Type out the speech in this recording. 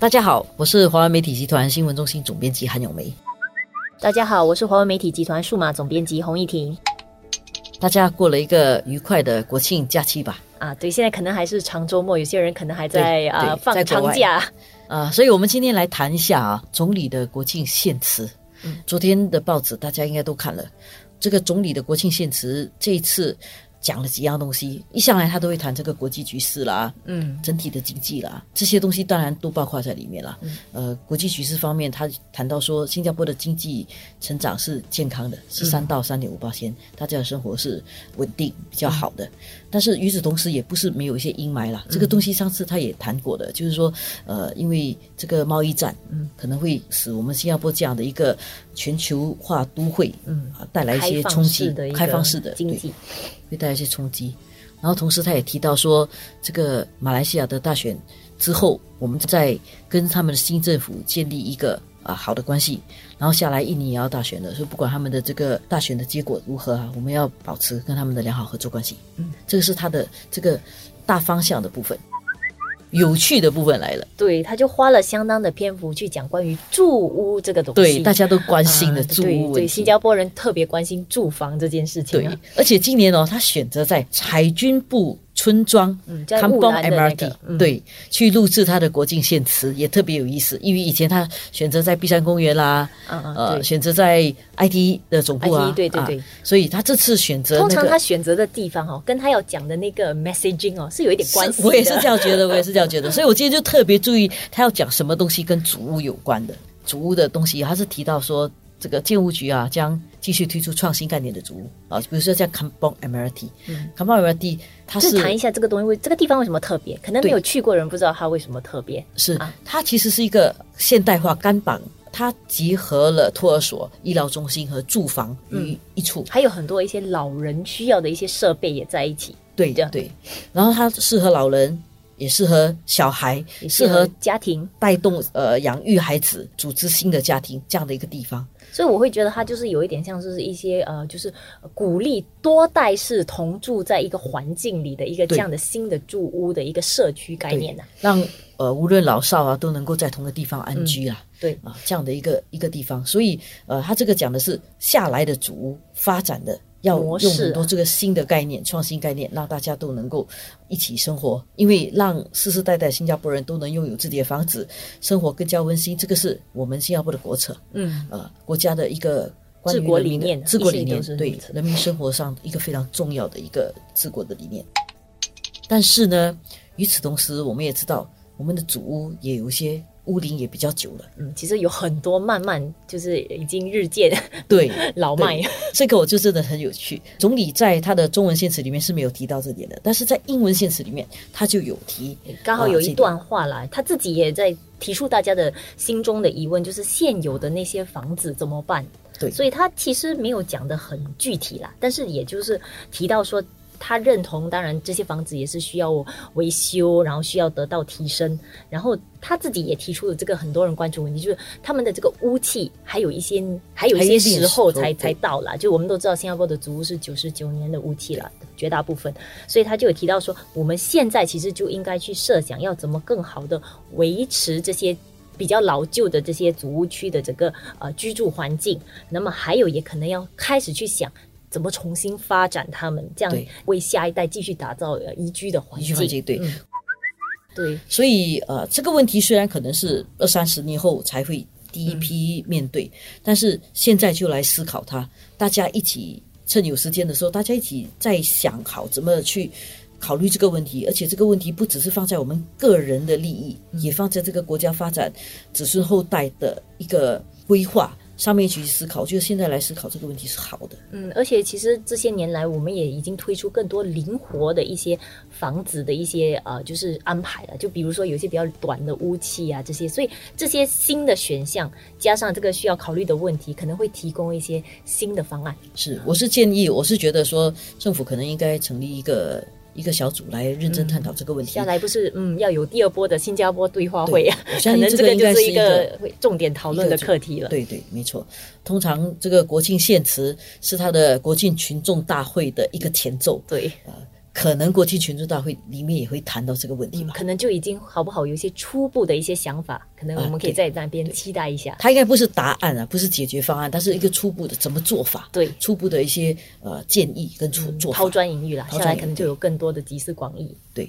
大家好，我是华为媒体集团新闻中心总编辑韩永梅。大家好，我是华为媒体集团数码总编辑洪一婷。大家过了一个愉快的国庆假期吧？啊，对，现在可能还是长周末，有些人可能还在对啊放长假。啊，所以我们今天来谈一下啊，总理的国庆献词。嗯昨天的报纸大家应该都看了，这个总理的国庆献词这一次讲了几样东西，一上来他都会谈这个国际局势啦，嗯。整体的经济啦，这些东西当然都包括在里面了。嗯。呃，国际局势方面，他谈到说，新加坡的经济成长是健康的，是三到三点五八千，大家的生活是稳定比较好的。但是与此同时，也不是没有一些阴霾啦。这个东西上次他也谈过的，就是说，呃，因为这个贸易战，嗯，可能会使我们新加坡这样的一个全球化都会，嗯。啊，带来一些冲击开放式的经济，会带来一些冲击。然后同时他也提到说，这个马来西亚的大选之后，我们在跟他们的新政府建立一个啊好的关系。然后下来印尼也要大选了，所以不管他们的这个大选的结果如何啊，我们要保持跟他们的良好合作关系。嗯，这个是他的这个大方向的部分。有趣的部分来了，对，他就花了相当的篇幅去讲关于住屋这个东西。对大家都关心的啊住屋对。新加坡人特别关心住房这件事情对啊。，而且今年哦，他选择在海军部村庄嗯在 Kampong 雾兰的那 MRT、对去录制他的国境献词，也特别有意思。因为以前他选择在碧山公园啦，嗯嗯，呃，对。选择在 IT 的总部啊对对啊对所以他这次选择通常他。选择的地方哦，跟他要讲的那个 messaging 哦，是有一点关系的。我也是这样觉得，我也是这样觉得，所以我今天就特别注意他要讲什么东西跟主屋有关的。主屋的东西，他是提到说，这个建屋局啊将继续推出创新概念的主屋啊，比如说像 Kampong MRT，嗯 Kampong MRT 它是谈一下这个东西，为这个地方为什么特别？可能没有去过的人不知道它为什么特别。是啊它其实是一个现代化干绑，它集合了托儿所、医疗中心和住房于一处。还有很多一些老人需要的一些设备也在一起，这样对对，然后它适合老人，也适合小孩，也适合家庭。带动呃养育孩子、组织新的家庭这样的一个地方。所以我会觉得它就是有一点像是一些呃，就是呃鼓励多代式同住在一个环境里的一个这样的新的住屋的一个社区概念呢、让呃无论老少啊都能够在同个地方安居啊。对啊，这样的一个一个地方，所以呃，他这个讲的是下来的主屋发展的要用很多这个新的概念、创新概念，让大家都能够一起生活，因为让世世代代新加坡人都能拥有自己的房子，生活更加温馨，这个是我们新加坡的国策，嗯，呃，国家的一个。关于治国理念治国理念对人民生活上一个非常重要的一个治国的理念。但是呢，与此同时，我们也知道，我们的祖屋也有一些屋龄也比较久了。嗯，其实有很多慢慢就是已经日渐对，老迈对，这个我就真的很有趣。总理在他的中文献词里面是没有提到这点的，但是在英文献词里面他就有提。刚好有一段话啦，他自己也在提出大家的心中的疑问，就是现有的那些房子怎么办？对所以他其实没有讲的很具体啦，但是也就是提到说。他认同，当然这些房子也是需要维修，然后需要得到提升。然后他自己也提出了这个很多人关注问题，就是他们的这个污气还有一些还有一些时候才才到啦。就我们都知道，新加坡的租屋是九十九年的污气了，绝大部分。所以他就有提到说，我们现在其实就应该去设想要怎么更好的维持这些。比较老旧的这些祖屋区的整个呃居住环境，那么还有也可能要开始去想怎么重新发展他们，这样为下一代继续打造呃宜居的环境。环境对。嗯。对，所以呃，这个问题虽然可能是二三十年后才会第一批面对，但是现在就来思考它，大家一起趁有时间的时候，大家一起再想好怎么去。考虑这个问题，而且这个问题不只是放在我们个人的利益，也放在这个国家发展子孙后代的一个规划上面去思考。就是现在来思考这个问题是好的。嗯，而且其实这些年来，我们也已经推出更多灵活的一些房子的一些呃，就是安排了。就比如说有一些比较短的屋期啊，这些，所以这些新的选项加上这个需要考虑的问题，可能会提供一些新的方案。是，我是建议，我是觉得说，政府可能应该成立一个一个小组来认真探讨这个问题。将来不是嗯要有第二波的新加坡对话会啊，可能信这个应这个就是一该是一个重点讨论的课题了。对对，没错。通常这个国庆献词是他的国庆群众大会的一个前奏。对，可能国际群众大会里面也会谈到这个问题吧。可能就已经好不好有一些初步的一些想法，可能我们可以啊在那边期待一下。它应该不是答案啊，不是解决方案，它是一个初步的怎么做法，对初步的一些呃建议跟出做法抛。砖引玉啦，抛砖引玉下来可能就有更多的集思广益。对，